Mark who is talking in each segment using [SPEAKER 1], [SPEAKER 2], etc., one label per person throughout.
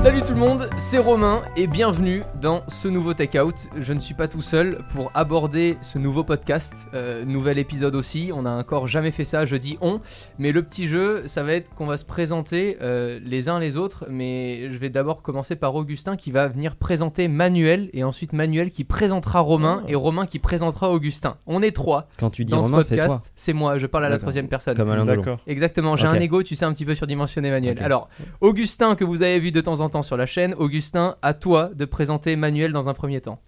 [SPEAKER 1] Salut tout le monde, c'est Romain et bienvenue dans ce nouveau Take Out. Je ne suis pas tout seul pour aborder ce nouveau podcast, euh, nouvel épisode aussi. On n'a encore jamais fait ça, je dis on, mais le petit jeu, ça va être qu'on va se présenter euh, les uns les autres. Mais je vais d'abord commencer par Augustin qui va venir présenter Manuel et ensuite Manuel qui présentera Romain et Romain qui présentera Augustin. On est trois
[SPEAKER 2] Quand tu dis
[SPEAKER 1] dans ce
[SPEAKER 2] Romain, c'est toi.
[SPEAKER 1] podcast. C'est moi, je parle à la troisième personne.
[SPEAKER 2] Comme Alain.
[SPEAKER 1] Exactement, j'ai un ego, tu sais, un petit peu surdimensionné, Manuel. Alors, Augustin, que vous avez vu de temps en temps sur la chaîne, Augustin, à toi de présenter Manuel dans un premier temps.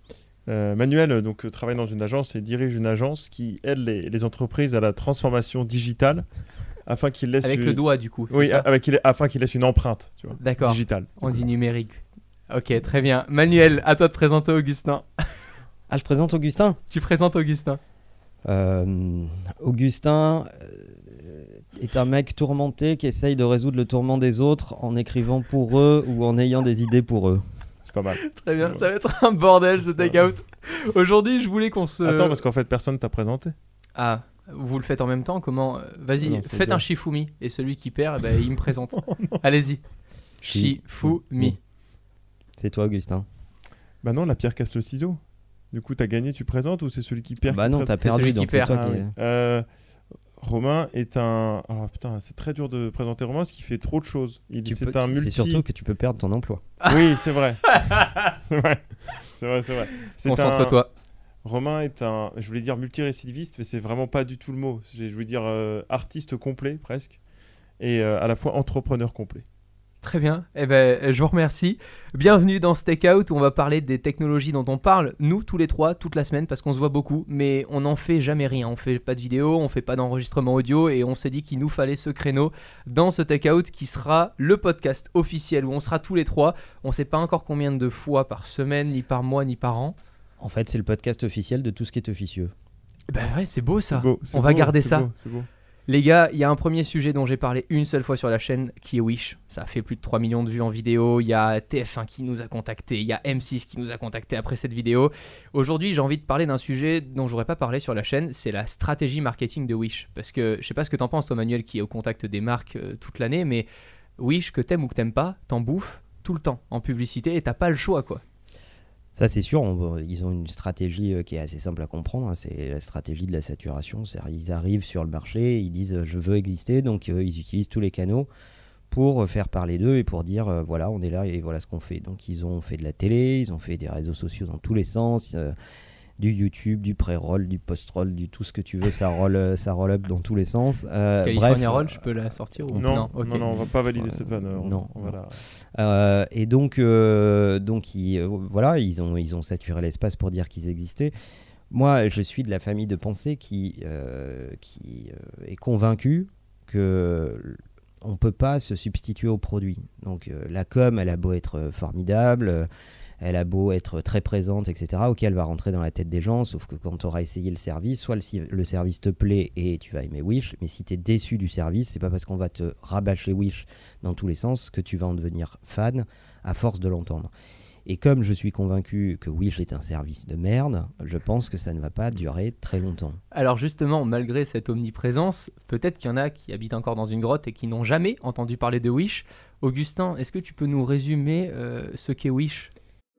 [SPEAKER 3] Euh, Manuel donc, euh, travaille dans une agence et dirige une agence qui aide les, les entreprises à la transformation digitale afin qu'ils laissent
[SPEAKER 1] Avec
[SPEAKER 3] une...
[SPEAKER 1] le doigt, du coup.
[SPEAKER 3] oui,
[SPEAKER 1] ça
[SPEAKER 3] avec qu'il- afin qu'ils laissent une empreinte tu vois,
[SPEAKER 1] D'accord,
[SPEAKER 3] digitale.
[SPEAKER 1] on dit numérique. Ok, très bien. Manuel, à toi de présenter Augustin.
[SPEAKER 2] Ah, je présente Augustin?
[SPEAKER 1] Tu présentes Augustin.
[SPEAKER 2] Euh, Augustin est un mec tourmenté qui essaye de résoudre le tourment des autres en écrivant pour eux ou en ayant des idées pour eux.
[SPEAKER 3] C'est pas mal.
[SPEAKER 1] Très bien, ça va être un bordel ce take-out. Aujourd'hui, je voulais qu'on se.
[SPEAKER 3] Attends, parce qu'en fait, personne t'a présenté.
[SPEAKER 1] Ah, vous le faites en même temps Comment euh, Vas-y,
[SPEAKER 2] Non,
[SPEAKER 1] faites
[SPEAKER 2] dur.
[SPEAKER 1] un Shifumi et celui qui perd, eh ben, il me présente. Allez-y. Shifumi.
[SPEAKER 2] C'est toi, Augustin.
[SPEAKER 3] Bah non, la pierre casse le ciseau. Du coup, t'as gagné, tu présentes ou c'est celui qui perd
[SPEAKER 2] bah
[SPEAKER 3] qui
[SPEAKER 2] non, t'as perdu,
[SPEAKER 1] celui
[SPEAKER 2] donc c'est
[SPEAKER 1] perd.
[SPEAKER 2] toi
[SPEAKER 3] Ah
[SPEAKER 2] qui.
[SPEAKER 3] oui. Euh, Romain est un. Oh putain, c'est très dur de présenter Romain parce qu'il fait trop de choses. Il
[SPEAKER 2] Tu
[SPEAKER 3] c'est
[SPEAKER 2] peux-
[SPEAKER 3] un
[SPEAKER 2] C'est surtout que tu peux perdre ton emploi.
[SPEAKER 3] Oui, c'est vrai. c'est vrai, c'est vrai, c'est vrai. C'est un-
[SPEAKER 1] Concentre-toi.
[SPEAKER 3] Romain est un, je voulais dire multirécidiviste, mais c'est vraiment pas du tout le mot. C'est- Je veux dire euh, artiste complet presque, et euh, à la fois entrepreneur complet.
[SPEAKER 1] Très bien, eh ben, je vous remercie. Bienvenue dans Stakeout où on va parler des technologies dont on parle, nous tous les trois, toute la semaine, parce qu'on se voit beaucoup, mais on n'en fait jamais rien. On fait pas de vidéo, on fait pas d'enregistrement audio, et on s'est dit qu'il nous fallait ce créneau dans ce Takeout qui sera le podcast officiel où on sera tous les trois. On sait pas encore combien de fois par semaine, ni par mois, ni par an.
[SPEAKER 2] En fait, c'est le podcast officiel de tout ce qui est officieux.
[SPEAKER 1] Eh Ben ouais, c'est beau ça.
[SPEAKER 3] Beau,
[SPEAKER 1] On va garder ça.
[SPEAKER 3] beau.
[SPEAKER 1] Les gars, il y a un premier sujet dont j'ai parlé une seule fois sur la chaîne qui est Wish. Ça a fait plus de 3 millions de vues en vidéo. Il y a TF1 qui nous a contacté. Il y a M6 qui nous a contacté après cette vidéo. Aujourd'hui, j'ai envie de parler d'un sujet dont j'aurais pas parlé sur la chaîne. C'est la stratégie marketing de Wish. Parce que je sais pas ce que t'en penses, toi, Manuel, qui est au contact des marques euh, toute l'année. Mais Wish, que t'aimes ou que t'aimes pas, t'en bouffes tout le temps en publicité et t'as pas le choix, quoi.
[SPEAKER 2] Ça, c'est sûr, ils ont une stratégie euh, qui est assez simple à comprendre. hein, c'est la stratégie de la saturation. C'est-à-dire, ils arrivent sur le marché, ils disent euh, je veux exister, donc euh, ils utilisent tous les canaux pour faire parler d'eux et pour dire voilà, on est là et voilà ce qu'on fait. Donc, ils ont fait de la télé, ils ont fait des réseaux sociaux dans tous les sens. Du YouTube, du pré-roll, du post-roll, du tout ce que tu veux, ça roll, euh, ça roll up dans tous les sens. Euh,
[SPEAKER 1] California
[SPEAKER 2] bref,
[SPEAKER 1] Roll, je peux la sortir ou
[SPEAKER 3] Non, non, non, on va pas valider cette vanne. euh, on-
[SPEAKER 2] non,
[SPEAKER 3] la-
[SPEAKER 2] Euh, et donc, euh, donc ils, euh, voilà, ils ont, ils ont saturé l'espace pour dire qu'ils existaient. Moi, je suis de la famille de pensée qui, euh, qui euh, est convaincue que on peut pas se substituer au produit. Donc, euh, la com, elle a beau être formidable, euh, elle a beau être très présente, etc. Ok, elle va rentrer dans la tête des gens, sauf que quand tu auras essayé le service, soit le, le service te plaît et tu vas aimer Wish, mais si tu es déçu du service, c'est pas parce qu'on va te rabâcher Wish dans tous les sens que tu vas en devenir fan à force de l'entendre. Et comme je suis convaincu que Wish est un service de merde, je pense que ça ne va pas durer très longtemps.
[SPEAKER 1] Alors justement, malgré cette omniprésence, peut-être qu'il y en a qui habitent encore dans une grotte et qui n'ont jamais entendu parler de Wish. Augustin, est-ce que tu peux nous résumer euh, ce qu'est Wish?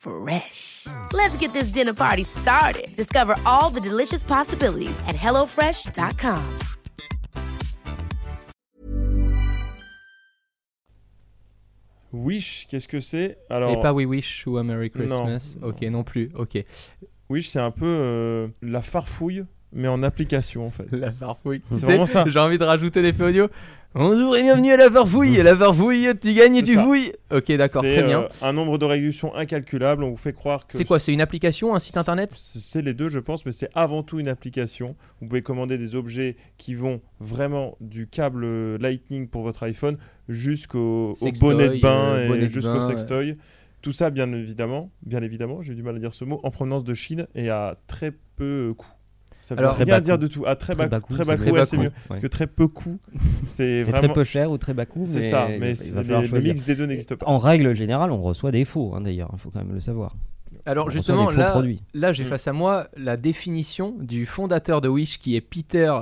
[SPEAKER 4] Fresh. Let's get this dinner party started. Discover all the delicious possibilities at hellofresh.com.
[SPEAKER 3] Wish, qu'est-ce que c'est? Alors,
[SPEAKER 1] Et pas We Wish ou A Merry
[SPEAKER 3] Non,
[SPEAKER 1] Christmas Ok, non plus. Ok.
[SPEAKER 3] Wish, c'est un peu euh, la farfouille, mais en application en fait.
[SPEAKER 1] La farfouille.
[SPEAKER 3] C'est vraiment ça.
[SPEAKER 1] J'ai envie de rajouter l'effet audio. Bonjour et bienvenue à la farfouille. La farfouille, tu gagnes et tu
[SPEAKER 3] ça.
[SPEAKER 1] fouilles. Ok, d'accord, très bien.
[SPEAKER 3] euh, un nombre de résolutions incalculable. On vous fait croire que
[SPEAKER 1] C'est quoi C'est une application, un site internet
[SPEAKER 3] C'est les deux, je pense, mais c'est avant tout une application. Vous pouvez commander des objets qui vont vraiment du câble Lightning pour votre iPhone jusqu'au bonnet de bain
[SPEAKER 1] euh,
[SPEAKER 3] et jusqu'au sextoy. Tout ça, bien évidemment, bien évidemment, j'ai du mal à dire ce mot, en provenance de Chine et à très peu euh, coût. Ça veut
[SPEAKER 1] Alors-
[SPEAKER 3] rien dire de tout. À très,
[SPEAKER 2] Très
[SPEAKER 3] bas,
[SPEAKER 2] bas
[SPEAKER 3] coût, très bas
[SPEAKER 2] c'est
[SPEAKER 3] coût, ouais, c'est mieux
[SPEAKER 2] Ouais.
[SPEAKER 3] que très peu coût. C'est
[SPEAKER 2] C'est
[SPEAKER 3] vraiment.
[SPEAKER 2] très peu cher ou très bas coût.
[SPEAKER 3] C'est ça, mais les- le mix des deux n'existe pas.
[SPEAKER 2] En règle générale, on reçoit des faux, hein, d'ailleurs, il faut quand même le savoir.
[SPEAKER 1] Alors
[SPEAKER 2] On
[SPEAKER 1] justement, là,
[SPEAKER 2] produits.
[SPEAKER 1] là j'ai
[SPEAKER 3] Mm.
[SPEAKER 1] face à moi la définition du fondateur de Wish qui est Peter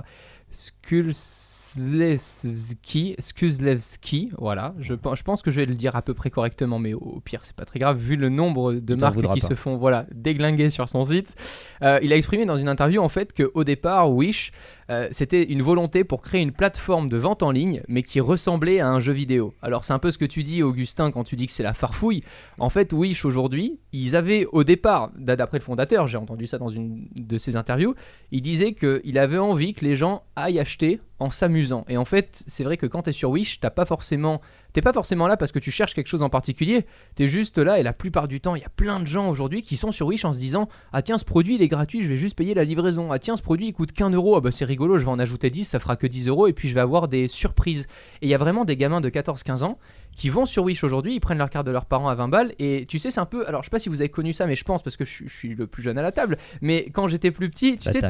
[SPEAKER 1] Skulslewski. Skulslewski, voilà. Je, pen- je pense que je vais le dire à peu près correctement, mais au pire, c'est pas très grave vu le nombre de marques qui
[SPEAKER 2] pas.
[SPEAKER 1] se font voilà, déglinguer sur son site. Euh, il a exprimé dans une interview en fait qu'au départ, Wish, euh, c'était une volonté pour créer une plateforme de vente en ligne, mais qui ressemblait à un jeu vidéo. Alors c'est un peu ce que tu dis, Augustin, quand tu dis que c'est la farfouille. En fait, Wish aujourd'hui, ils avaient au départ, d'après le fondateur, j'ai entendu ça dans une de ses interviews, il disait qu'il avait envie que les gens aillent acheter en s'amusant. Et en fait, c'est vrai que quand tu es sur Wish, t'as pas forcément, t'es pas forcément là parce que tu cherches quelque chose en particulier. Tu es juste là et la plupart du temps, il y a plein de gens aujourd'hui qui sont sur Wish en se disant ah tiens ce produit il est gratuit, je vais juste payer la livraison. Ah tiens ce produit il coûte qu'un euro, ah bah c'est rigolo, je vais en ajouter 10, ça fera que 10 euros et puis je vais avoir des surprises. Et il y a vraiment des gamins de 14-15 ans qui vont sur Wish aujourd'hui, ils prennent leur carte de leurs parents à 20 balles et tu sais c'est un peu, alors je sais pas si vous avez connu ça mais je pense parce que je, suis- je suis le plus jeune à la table, mais quand j'étais plus petit, tu sais.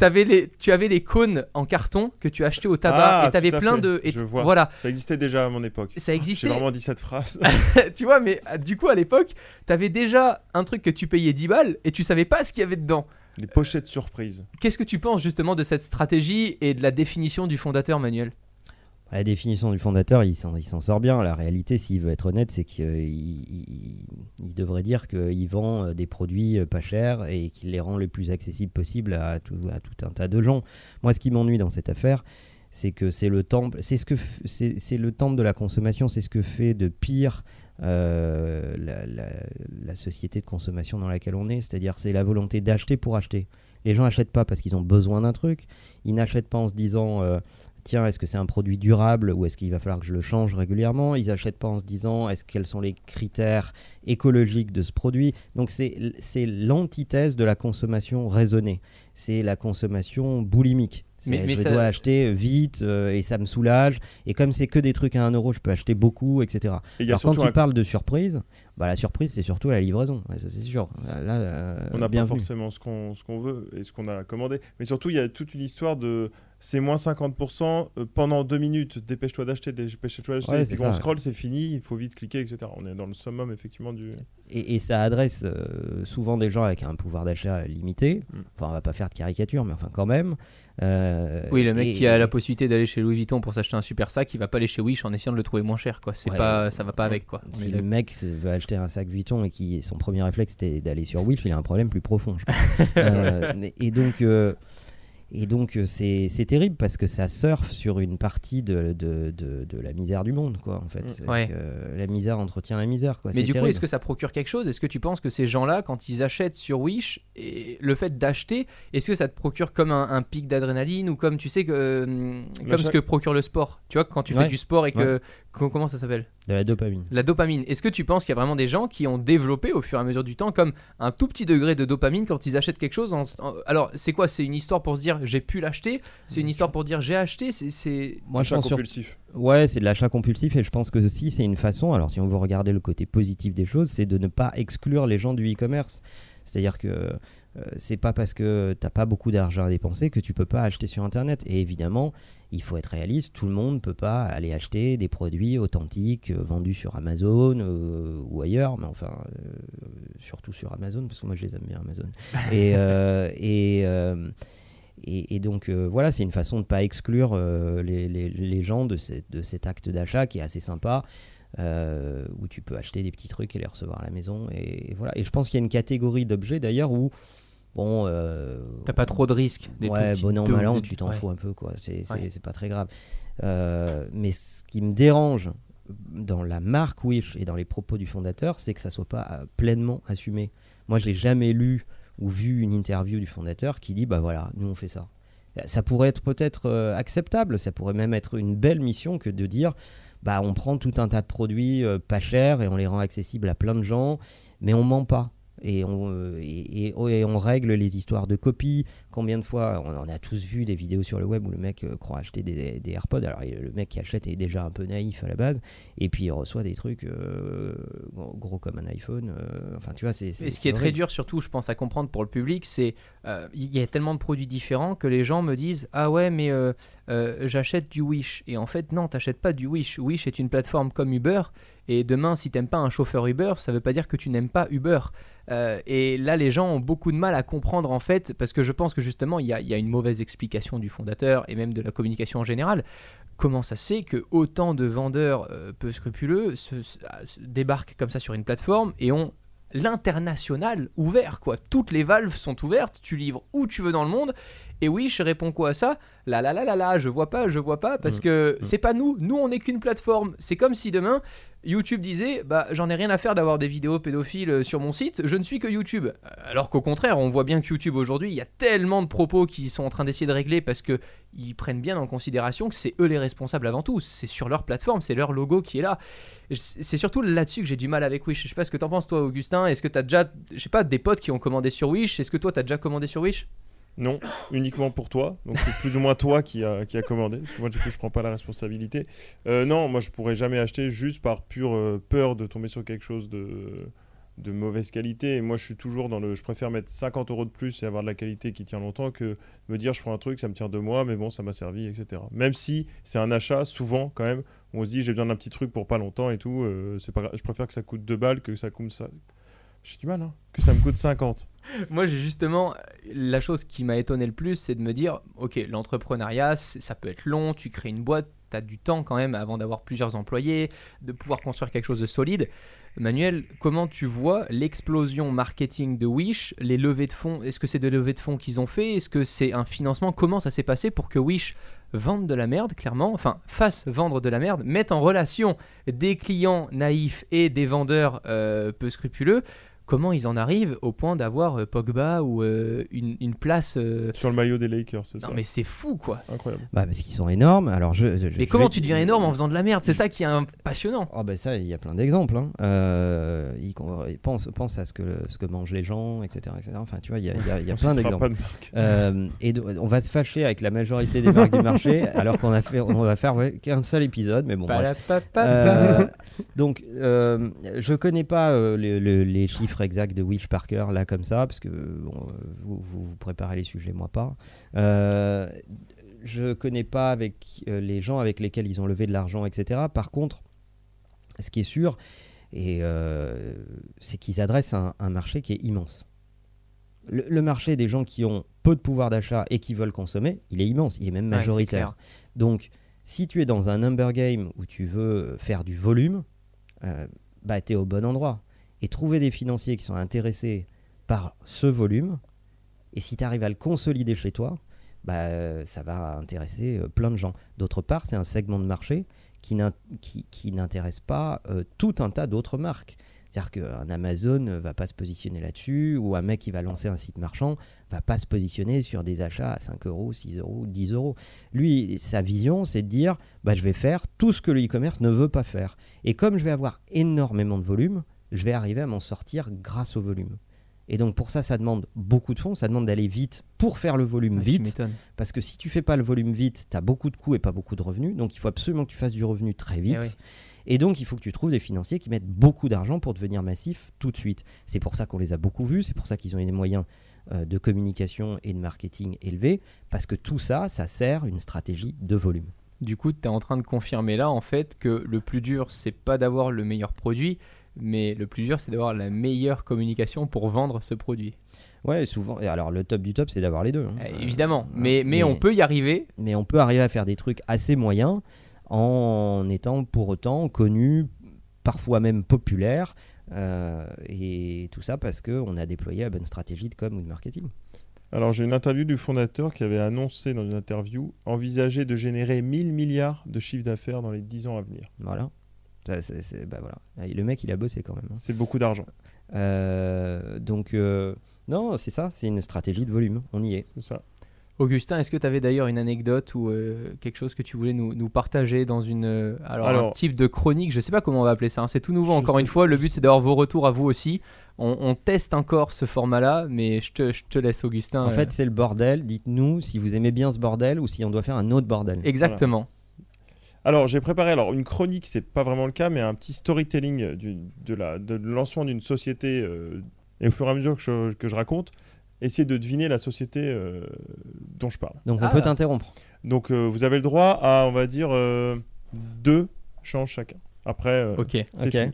[SPEAKER 1] T'avais les, tu avais les cônes en carton que tu achetais au tabac
[SPEAKER 3] Ah,
[SPEAKER 1] et t'avais plein
[SPEAKER 3] fait.
[SPEAKER 1] de. Et
[SPEAKER 3] Je vois.
[SPEAKER 1] Voilà,
[SPEAKER 3] Ça existait déjà à mon époque.
[SPEAKER 1] ça
[SPEAKER 3] J'ai
[SPEAKER 1] existait.
[SPEAKER 3] vraiment dit cette phrase.
[SPEAKER 1] tu vois, mais du coup, à l'époque, t'avais déjà un truc que tu payais 10 balles et tu savais pas ce qu'il y avait dedans.
[SPEAKER 3] Les pochettes surprises.
[SPEAKER 1] Qu'est-ce que tu penses justement de cette stratégie et de la définition du fondateur, Manuel?
[SPEAKER 2] La définition du fondateur, il s'en, il s'en sort bien. La réalité, s'il veut être honnête, c'est qu'il il- il devrait dire qu'il vend euh, des produits euh, pas chers et qu'il les rend le plus accessibles possible à tout, à tout un tas de gens. Moi, ce qui m'ennuie dans cette affaire, c'est que c'est le temple, c'est ce que f- c'est, c'est le temple de la consommation, c'est ce que fait de pire euh, la, société de consommation dans laquelle on est, c'est-à-dire c'est la volonté d'acheter pour acheter. Les gens n'achètent pas parce qu'ils ont besoin d'un truc, ils n'achètent pas en se disant euh, tiens, est-ce que c'est un produit durable ou est-ce qu'il va falloir que je le change régulièrement? Ils n'achètent pas en se disant est-ce quels sont les critères écologiques de ce produit? Donc c'est l'antithèse de la consommation raisonnée. C'est la consommation boulimique.
[SPEAKER 1] Mais- mais
[SPEAKER 2] je
[SPEAKER 1] ça-
[SPEAKER 2] dois acheter vite euh, et ça me soulage. Et comme c'est que des trucs à 1 euro, je peux acheter beaucoup, etc.
[SPEAKER 3] Et il y a
[SPEAKER 2] Alors quand tu
[SPEAKER 3] un-
[SPEAKER 2] parles de surprise, bah, la surprise c'est surtout la livraison, Ouais, ça c'est sûr. Là, euh,
[SPEAKER 3] On n'a pas forcément ce qu'on ce qu'on veut et ce qu'on a commandé. Mais surtout, il y a toute une histoire de c'est moins 50% euh, pendant deux minutes. Dépêche-toi d'acheter, dépêche-toi d'acheter.
[SPEAKER 2] Ouais,
[SPEAKER 3] et puis quand on scroll, c'est fini, il faut vite cliquer, etc. On est dans le summum, effectivement, du.
[SPEAKER 2] Et, et ça adresse euh, souvent des gens avec un pouvoir d'achat limité.
[SPEAKER 3] Mm.
[SPEAKER 2] Enfin, on va pas faire de caricature, mais enfin quand même. Euh,
[SPEAKER 1] Oui, le mec
[SPEAKER 2] et-
[SPEAKER 1] qui a la possibilité d'aller chez Louis Vuitton pour s'acheter un super sac, il va pas aller chez Wish en essayant de le trouver moins cher, quoi. C'est
[SPEAKER 2] Ouais.
[SPEAKER 1] pas, ça va pas avec, quoi.
[SPEAKER 2] Si le mec veut acheter un sac Vuitton et qui son premier réflexe c'était d'aller sur Wish, il a un problème plus profond. Je pense. Euh, et donc, euh, et donc euh, c'est c'est terrible parce que ça surfe sur une partie de, de, de, de la misère du monde, quoi. En fait,
[SPEAKER 3] Mm.
[SPEAKER 2] C'est
[SPEAKER 1] Ouais.
[SPEAKER 2] que la misère entretient la misère, quoi.
[SPEAKER 1] Mais du coup, est-ce que ça procure quelque chose? Est-ce que tu penses que ces gens-là, quand ils achètent sur Wish, et le fait d'acheter, est-ce que ça te procure comme un, un pic d'adrénaline ou comme tu sais que euh, comme ce que procure le sport? Tu vois, quand tu fais du sport et que comment ça s'appelle?
[SPEAKER 2] De la dopamine.
[SPEAKER 1] La dopamine. Est-ce que tu penses qu'il y a vraiment des gens qui ont développé au fur et à mesure du temps comme un tout petit degré de dopamine quand ils achètent quelque chose en- Alors, c'est quoi? C'est une histoire pour se dire j'ai pu l'acheter? C'est une histoire pour dire j'ai acheté? C'est c'est-
[SPEAKER 2] Moi, je pense sur
[SPEAKER 3] compulsif.
[SPEAKER 2] Ouais, c'est de l'achat compulsif et je pense que aussi c'est une façon, alors si on veut regarder le côté positif des choses, c'est de ne pas exclure les gens du e-commerce. C'est-à-dire que euh, c'est pas parce que t'as pas beaucoup d'argent à dépenser que tu peux pas acheter sur Internet. Et évidemment, il faut être réaliste, tout le monde peut pas aller acheter des produits authentiques euh, vendus sur Amazon euh, ou ailleurs, mais enfin, euh, surtout sur Amazon, parce que moi je les aime bien Amazon. et, euh, et, euh, et, et donc euh, voilà, c'est une façon de pas exclure euh, les, les- les gens de, cette- de cet acte d'achat qui est assez sympa, euh, où tu peux acheter des petits trucs et les recevoir à la maison. Et, voilà. Et je pense qu'il y a une catégorie d'objets d'ailleurs où, bon, euh,
[SPEAKER 1] T'as pas trop de risques. des
[SPEAKER 2] ouais, bon an, mal an, tu t'en
[SPEAKER 1] ouais.
[SPEAKER 2] fous un peu, quoi. C'est
[SPEAKER 1] Ouais.
[SPEAKER 2] pas très grave. Euh, mais ce qui me dérange dans la marque Wish et dans les propos du fondateur, c'est que ça soit pas euh, pleinement assumé. Moi, j'ai jamais lu ou vu une interview du fondateur qui dit bah voilà, nous on fait ça. Ça pourrait être peut-être euh, acceptable, ça pourrait même être une belle mission que de dire bah on prend tout un tas de produits euh, pas chers et on les rend accessibles à plein de gens, mais on ment pas. Et on, euh, et, et- et on règle les histoires de copies. Combien de fois, on en a tous vu des vidéos sur le web où le mec euh, croit acheter des, des AirPods. Alors le mec qui achète est déjà un peu naïf à la base. Et puis il reçoit des trucs euh, gros, comme un iPhone. euh, enfin, tu vois, c'est.
[SPEAKER 1] Et ce qui est très dur, surtout, je pense, à comprendre pour le public, c'est il y a tellement de produits différents que les gens me disent Ah ouais, mais j'achète du Wish. Et en fait, non, t'achètes pas du Wish. Wish est une plateforme comme Uber. Et demain, si t'aimes pas un chauffeur Uber, ça veut pas dire que tu n'aimes pas Uber. Euh, et là, les gens ont beaucoup de mal à comprendre en fait, parce que je pense que justement, il y a, il y a une mauvaise explication du fondateur et même de la communication en général. Comment ça se fait que autant de vendeurs euh, peu scrupuleux se- se- se débarquent comme ça sur une plateforme et ont l'international ouvert quoi? Toutes les valves sont ouvertes, tu livres où tu veux dans le monde. Et oui, je réponds quoi à ça? Là là là là là, je vois pas, je vois pas parce
[SPEAKER 2] Mm.
[SPEAKER 1] que c'est pas nous, nous on n'est qu'une plateforme. C'est comme si demain YouTube disait bah j'en ai rien à faire d'avoir des vidéos pédophiles euh, sur mon site, je ne suis que YouTube. Alors qu'au contraire, on voit bien que YouTube aujourd'hui, il y a tellement de propos qui sont en train d'essayer de régler parce que ils prennent bien en considération que c'est eux les responsables avant tout, c'est sur leur plateforme, c'est leur logo qui est là. C'est surtout là-dessus que j'ai du mal avec Wish. Je sais pas ce que t'en penses toi Augustin, est-ce que t'as déjà je sais pas des potes qui ont commandé sur Wish? Est-ce que toi t'as déjà commandé sur Wish?
[SPEAKER 3] Non, uniquement pour toi. Donc c'est plus ou moins toi qui a, qui commandé. Moi, du coup, je prends pas la responsabilité. Euh, non, moi, je pourrais jamais acheter juste par pure euh, peur de tomber sur quelque chose de, mauvaise qualité. Et moi, je suis toujours dans le. Je préfère mettre 50 euros de plus et avoir de la qualité qui tient longtemps que me dire je prends un truc, ça me tient deux mois, mais bon, ça m'a servi, etc. Même si c'est un achat, souvent, quand même, on se dit j'ai besoin d'un petit truc pour pas longtemps et tout. euh, c'est pas. Je préfère que ça coûte 2 balles que ça coûte ça. J'ai du mal, hein. Que ça me coûte 50.
[SPEAKER 1] Moi, j'ai justement la chose qui m'a étonné le plus, c'est de me dire, ok, l'entrepreneuriat, ça peut être long, tu crées une boîte, tu as du temps quand même avant d'avoir plusieurs employés, de pouvoir construire quelque chose de solide. Manuel, comment tu vois l'explosion marketing de Wish, les levées de fonds? Est-ce que c'est des levées de fonds qu'ils ont fait? Est-ce que c'est un financement? Comment ça s'est passé pour que Wish vende de la merde, clairement Enfin, fasse vendre de la merde, mette en relation des clients naïfs et des vendeurs euh, peu scrupuleux comment ils en arrivent au point d'avoir euh, Pogba ou euh, une, une place. euh,
[SPEAKER 3] Sur le maillot des Lakers, c'est ça
[SPEAKER 1] Non, mais c'est fou quoi.
[SPEAKER 3] Incroyable.
[SPEAKER 2] Bah, parce qu'ils sont énormes. Alors, je, je-
[SPEAKER 1] Mais
[SPEAKER 2] je
[SPEAKER 1] comment
[SPEAKER 2] vais-
[SPEAKER 1] tu deviens énorme en faisant de la merde? C'est ça qui est passionnant.
[SPEAKER 2] Oh bah ça, il y a plein d'exemples. Hein. Euh, ils, ils pensent, pensent à ce que, ce que mangent les gens, etc. etc. Enfin, tu vois, il y a, il y a- il y a
[SPEAKER 3] On
[SPEAKER 2] plein
[SPEAKER 3] citera
[SPEAKER 2] d'exemples.
[SPEAKER 3] pas de marque.
[SPEAKER 2] Euh, et de- on va se fâcher avec la majorité des marques du marché, alors qu'on a fait, on va faire ouais, qu'un seul épisode, mais bon. bref.
[SPEAKER 1] Palapapapa.
[SPEAKER 2] Euh, donc, euh, je connais pas euh, le- le- les chiffres exacts de Wish Parker là comme ça, parce que bon, vous, vous, vous préparez les sujets, moi pas. Euh, je connais pas avec euh, les gens avec lesquels ils ont levé de l'argent, etc. Par contre, ce qui est sûr, et euh, c'est qu'ils adressent un, un marché qui est immense. Le, le marché des gens qui ont peu de pouvoir d'achat et qui veulent consommer, il est immense, il est même
[SPEAKER 1] Ouais,
[SPEAKER 2] majoritaire. Donc, si tu es dans un number game où tu veux faire du volume, euh, bah, tu es au bon endroit. Et trouver des financiers qui sont intéressés par ce volume, et si tu arrives à le consolider chez toi, bah, euh, ça va intéresser euh, plein de gens. D'autre part, c'est un segment de marché qui qui, qui n'intéresse pas euh, tout un tas d'autres marques. C'est-à-dire qu'un Amazon ne va pas se positionner là-dessus, ou un mec qui va lancer un site marchand va pas se positionner sur des achats à 5 euros, 6 euros, 10 euros. Lui, sa vision, c'est de dire bah, je vais faire tout ce que le e-commerce ne veut pas faire. Et comme je vais avoir énormément de volume, je vais arriver à m'en sortir grâce au volume. Et donc pour ça, ça demande beaucoup de fonds, ça demande d'aller vite pour faire le volume
[SPEAKER 1] Ouais, tu
[SPEAKER 2] vite. Parce que si tu fais pas le volume vite, tu as beaucoup de coûts et pas beaucoup de revenus. Donc il faut absolument que tu fasses du revenu très vite.
[SPEAKER 1] Eh oui.
[SPEAKER 2] Et donc il faut que tu trouves des financiers qui mettent beaucoup d'argent pour devenir massifs tout de suite. C'est pour ça qu'on les a beaucoup vus, c'est pour ça qu'ils ont eu des moyens euh, de communication et de marketing élevés, parce que tout ça, ça sert une stratégie de volume.
[SPEAKER 1] Du coup, tu es en train de confirmer là en fait que le plus dur, c'est pas d'avoir le meilleur produit, mais le plus dur, c'est d'avoir la meilleure communication pour vendre ce produit.
[SPEAKER 2] Ouais, souvent. et alors le top du top, c'est d'avoir les deux. hein.
[SPEAKER 1] Eh,
[SPEAKER 2] Euh,
[SPEAKER 1] évidemment,
[SPEAKER 2] hein,
[SPEAKER 1] mais, mais on peut y arriver.
[SPEAKER 2] mais on peut arriver à faire des trucs assez moyens en étant pour autant connu, parfois même populaire, euh, et tout ça parce qu'on a déployé la bonne stratégie de com ou de marketing.
[SPEAKER 3] Alors j'ai une interview du fondateur qui avait annoncé dans une interview envisager de générer 1000 milliards de chiffre d'affaires dans les 10 ans à venir.
[SPEAKER 2] Voilà. Ça, c'est- c'est- bah voilà. Et Le mec, il a bossé quand même. hein.
[SPEAKER 3] C'est beaucoup d'argent,
[SPEAKER 2] Euh, donc, euh, non, c'est ça, c'est une stratégie de volume. On y est.
[SPEAKER 3] c'est ça.
[SPEAKER 1] Augustin, est-ce que tu avais d'ailleurs une anecdote ou euh, quelque chose que tu voulais nous, nous partager dans une euh, alors, un
[SPEAKER 3] Alors-
[SPEAKER 1] type de chronique Je sais pas comment on va appeler ça. hein, C'est tout nouveau.
[SPEAKER 3] Je
[SPEAKER 1] Encore
[SPEAKER 3] sais
[SPEAKER 1] une fois, le but c'est d'avoir vos retours à vous aussi. On, on teste encore ce format-là, mais je te, je te laisse, Augustin.
[SPEAKER 2] En
[SPEAKER 1] euh,
[SPEAKER 2] fait, c'est le bordel. Dites-nous si vous aimez bien ce bordel ou si on doit faire un autre bordel.
[SPEAKER 1] exactement.
[SPEAKER 3] Alors, j'ai préparé alors une chronique, c'est pas vraiment le cas, mais un petit storytelling euh, du, de la, de lancement d'une société. euh, et au fur et à mesure que je, que je raconte, essayer de deviner la société euh, dont je parle.
[SPEAKER 2] Donc
[SPEAKER 1] Ah.
[SPEAKER 2] on peut t'interrompre.
[SPEAKER 3] Donc, euh, vous avez le droit à, on va dire, euh, deux chances chacun. Après, euh,
[SPEAKER 1] Ok.
[SPEAKER 2] Ok.
[SPEAKER 3] fini.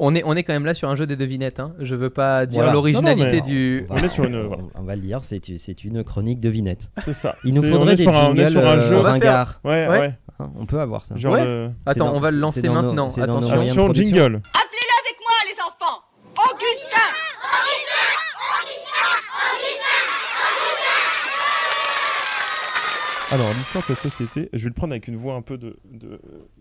[SPEAKER 1] On est, on est quand même là sur un jeu des devinettes. Hein. Je veux pas dire l'originalité du.
[SPEAKER 3] On est sur une-
[SPEAKER 2] on,
[SPEAKER 3] voilà.
[SPEAKER 2] on va le dire, c'est c'est une chronique devinette.
[SPEAKER 3] C'est ça.
[SPEAKER 2] Il nous faudrait
[SPEAKER 3] on est
[SPEAKER 2] des
[SPEAKER 3] sur un, on est sur un
[SPEAKER 2] euh,
[SPEAKER 3] jeu. Ouais,
[SPEAKER 1] Ouais.
[SPEAKER 3] ouais.
[SPEAKER 2] Hein, on peut avoir ça.
[SPEAKER 3] Genre,
[SPEAKER 1] Ouais.
[SPEAKER 3] euh,
[SPEAKER 1] Attends,
[SPEAKER 2] dans-
[SPEAKER 1] on va le
[SPEAKER 2] c'est
[SPEAKER 1] lancer
[SPEAKER 2] dans nos-
[SPEAKER 1] maintenant.
[SPEAKER 2] c'est dans nos
[SPEAKER 1] Attention.
[SPEAKER 2] moyens de
[SPEAKER 3] Attention,
[SPEAKER 2] production.
[SPEAKER 3] jingle.
[SPEAKER 5] Appelez-le avec moi, les enfants Augustin
[SPEAKER 3] Alors, l'histoire de cette société, je vais le prendre avec une voix un peu de. De,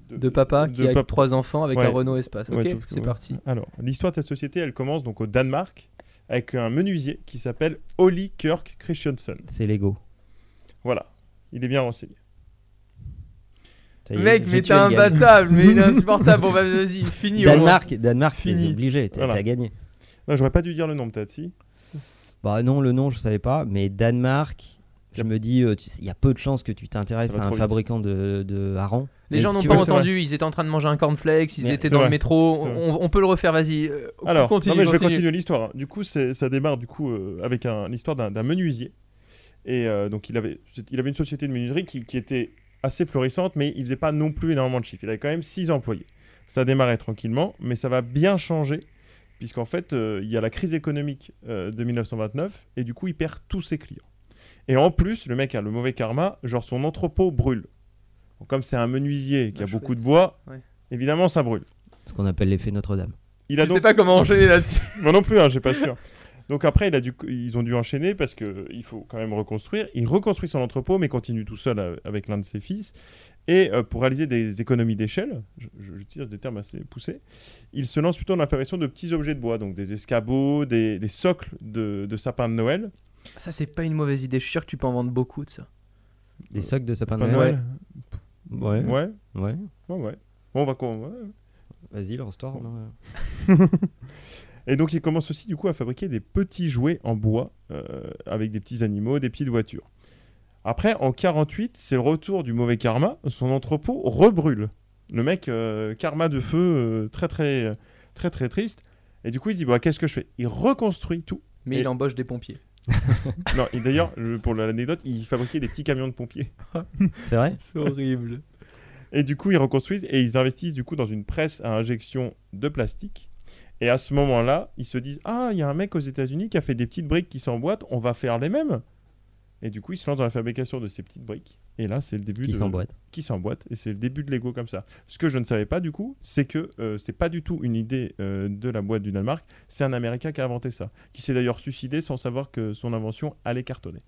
[SPEAKER 1] De papa
[SPEAKER 3] de
[SPEAKER 1] qui a trois enfants avec
[SPEAKER 3] Ouais.
[SPEAKER 1] un Renault Espace. Ok,
[SPEAKER 3] sauf que-
[SPEAKER 1] c'est
[SPEAKER 3] ouais.
[SPEAKER 1] parti.
[SPEAKER 3] Alors, l'histoire de cette société, elle commence donc au Danemark avec un menuisier qui s'appelle Ollie Kirk Christiansen.
[SPEAKER 2] C'est Lego.
[SPEAKER 3] Voilà, il est bien renseigné.
[SPEAKER 2] Est,
[SPEAKER 1] Mec, mais t'es
[SPEAKER 2] le
[SPEAKER 1] un
[SPEAKER 2] gars.
[SPEAKER 1] battable, mais il est insupportable. Bon, bah, vas-y, fini.
[SPEAKER 2] Danemark, Danemark,
[SPEAKER 1] Fini.
[SPEAKER 2] obligé, t'as
[SPEAKER 3] Voilà.
[SPEAKER 2] gagné.
[SPEAKER 3] Non, j'aurais pas dû dire le nom peut-être, si.
[SPEAKER 2] Bah non, le nom, je savais pas, mais Danemark, je me dis, euh, il y a peu de chances que tu t'intéresses à un
[SPEAKER 3] vite.
[SPEAKER 2] fabriquant de, de harengs.
[SPEAKER 1] Les
[SPEAKER 2] Mais
[SPEAKER 1] gens n'ont pas entendu, ils étaient en train de manger un cornflakes, ils
[SPEAKER 2] Mais
[SPEAKER 1] étaient dans le métro. On, on peut le refaire, vas-y. euh,
[SPEAKER 3] Alors,
[SPEAKER 1] continue,
[SPEAKER 3] non, mais je vais
[SPEAKER 1] continue.
[SPEAKER 3] continuer l'histoire. Du coup, ça démarre du coup euh, avec un- l'histoire d'un d'un menuisier. Et euh, donc, il avait, il avait une société de menuiserie qui, qui était assez florissante, mais il faisait pas non plus énormément de chiffres. Il avait quand même 6 employés. Ça démarrait tranquillement, mais ça va bien changer, puisqu'en fait, euh, il y a la crise économique euh, de 1929, et du coup, il perd tous ses clients. Et en plus, le mec a le mauvais karma, genre son entrepôt brûle. Donc, comme c'est un menuisier qui
[SPEAKER 1] Ah,
[SPEAKER 3] a beaucoup
[SPEAKER 1] chouette.
[SPEAKER 3] de bois,
[SPEAKER 1] Ouais.
[SPEAKER 3] évidemment, ça brûle.
[SPEAKER 2] Ce qu'on appelle l'effet Notre-Dame.
[SPEAKER 3] Il a
[SPEAKER 1] Je
[SPEAKER 3] donc
[SPEAKER 1] sais pas comment enchaîner là-dessus.
[SPEAKER 3] moi non plus, hein, j'ai pas sûr. Donc après, il a dû, ils ont dû enchaîner parce que il faut quand même reconstruire. Il reconstruit son entrepôt, mais continue tout seul euh, avec l'un de ses fils. Et euh, pour réaliser des économies d'échelle, j'utilise des termes assez poussés, il se lance plutôt dans la fabrication de petits objets de bois, donc des escabeaux, des, des socles de, de sapins de Noël.
[SPEAKER 1] Ça, c'est pas une mauvaise idée. Je suis sûr que tu peux en vendre beaucoup de ça.
[SPEAKER 2] Des socs de sapin de
[SPEAKER 3] Sapins de
[SPEAKER 2] Noël
[SPEAKER 3] Noël.
[SPEAKER 2] Ouais.
[SPEAKER 3] Ouais,
[SPEAKER 2] Ouais.
[SPEAKER 3] ouais, ouais. Bon, on va ouais.
[SPEAKER 2] Vas-y, lance-toi.
[SPEAKER 3] Et donc il commence aussi du coup à fabriquer des petits jouets en bois euh, avec des petits animaux, des petites voitures. Après, en 48, c'est le retour du mauvais karma. Son entrepôt rebrûle. Le mec, euh, karma de feu, euh, très très très très triste. Et du coup, il se dit bah, qu'est-ce que je fais? Il reconstruit tout.
[SPEAKER 1] Mais
[SPEAKER 3] Et-
[SPEAKER 1] il embauche des pompiers.
[SPEAKER 3] Non, et d'ailleurs, pour l'anecdote, il fabriquait des petits camions de pompiers.
[SPEAKER 2] C'est vrai?
[SPEAKER 1] C'est horrible.
[SPEAKER 3] Et du coup, ils reconstruisent et ils investissent du coup dans une presse à injection de plastique. Et à ce moment-là, ils se disent Ah, il y a un mec aux États-Unis qui a fait des petites briques qui s'emboîtent, on va faire les mêmes. Et du coup, ils se lancent dans la fabrication de ces petites briques. Et là, c'est le début
[SPEAKER 2] Qui
[SPEAKER 3] de.
[SPEAKER 2] s'emboîte.
[SPEAKER 3] Qui s'emboîtent. Et c'est le début de Lego comme ça. Ce que je ne savais pas du coup, c'est que euh, c'est pas du tout une idée euh, de la boîte du Danemark. C'est un Américain qui a inventé ça. Qui s'est d'ailleurs suicidé sans savoir que son invention allait cartonner.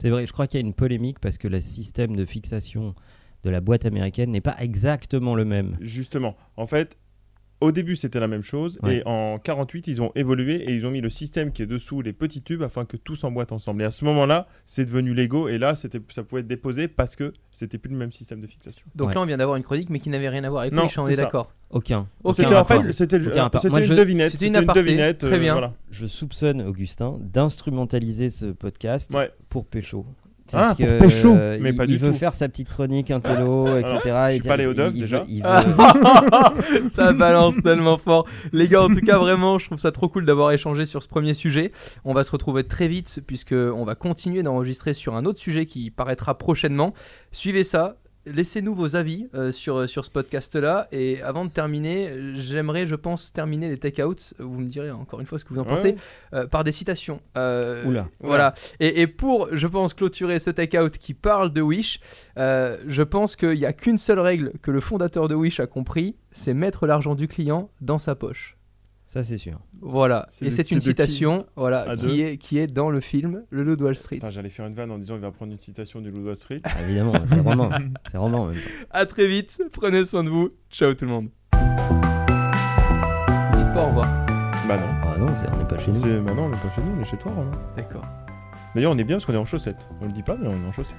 [SPEAKER 2] C'est vrai, je crois qu'il y a une polémique parce que le système de fixation de la boîte américaine n'est pas exactement le même.
[SPEAKER 3] Justement, en fait, au début c'était la même chose
[SPEAKER 2] Ouais.
[SPEAKER 3] et en 48 ils ont évolué et ils ont mis le système qui est dessous les petits tubes afin que tout s'emboîte ensemble. Et à ce moment-là, c'est devenu Lego et là ça pouvait être déposé parce que c'était plus le même système de fixation.
[SPEAKER 1] Donc
[SPEAKER 2] Ouais.
[SPEAKER 1] là, on vient d'avoir une chronique, mais qui n'avait rien à voir avec
[SPEAKER 3] Non,
[SPEAKER 1] on est d'accord.
[SPEAKER 2] Aucun.
[SPEAKER 1] Ok,
[SPEAKER 3] C'était en
[SPEAKER 2] rapport.
[SPEAKER 3] fait c'était le-
[SPEAKER 2] Aucun
[SPEAKER 3] c'était une
[SPEAKER 2] je-
[SPEAKER 3] devinette,
[SPEAKER 1] c'était une
[SPEAKER 3] c'était une
[SPEAKER 1] aparté.
[SPEAKER 3] devinette
[SPEAKER 1] Très
[SPEAKER 3] euh,
[SPEAKER 1] bien.
[SPEAKER 3] voilà.
[SPEAKER 2] Je soupçonne Augustin d'instrumentaliser ce podcast
[SPEAKER 3] Ouais.
[SPEAKER 2] pour pécho.
[SPEAKER 3] Ah, pour pécho
[SPEAKER 2] euh,
[SPEAKER 3] Mais
[SPEAKER 2] il,
[SPEAKER 3] pas du
[SPEAKER 2] il veut
[SPEAKER 3] tout.
[SPEAKER 2] faire sa petite chronique intello, etc.
[SPEAKER 3] je suis pas
[SPEAKER 2] il
[SPEAKER 3] déjà.
[SPEAKER 2] veut- il veut-
[SPEAKER 1] ça balance tellement fort. Les gars, en tout cas, vraiment, je trouve ça trop cool d'avoir échangé sur ce premier sujet. On va se retrouver très vite puisque on va continuer d'enregistrer sur un autre sujet qui paraîtra prochainement. Suivez ça. Laissez-nous vos avis euh, sur, sur ce podcast-là. Et avant de terminer, euh, j'aimerais, je pense, terminer les take-outs. Vous me direz encore une fois ce que vous en
[SPEAKER 3] Ouais.
[SPEAKER 1] pensez. euh, par des citations. Euh,
[SPEAKER 2] Oula.
[SPEAKER 1] Voilà. Et, et pour, je pense, clôturer ce take-out qui parle de Wish, euh, je pense qu'il n'y a qu'une seule règle que le fondateur de Wish a compris, c'est mettre l'argent du client dans sa poche.
[SPEAKER 2] Ça, c'est sûr.
[SPEAKER 1] Voilà.
[SPEAKER 3] C'est
[SPEAKER 1] Et c'est une citation voilà, qui, est, qui est dans le film Le Loup de Wall Street.
[SPEAKER 3] Attends, j'allais faire une vanne en disant il va prendre une citation du Loup de Wall Street.
[SPEAKER 2] Ah, évidemment, c'est Romain. C'est en même temps.
[SPEAKER 1] À très vite. Prenez soin de vous. Ciao tout le monde. Dites pas au revoir.
[SPEAKER 3] Bah non.
[SPEAKER 2] Ah non, c'est- on n'est pas chez nous.
[SPEAKER 3] C'est bah non, on est pas chez nous, on est chez toi Romain.
[SPEAKER 1] D'accord.
[SPEAKER 3] D'ailleurs, on est bien parce qu'on est en chaussettes. On le dit pas, mais on est en chaussettes.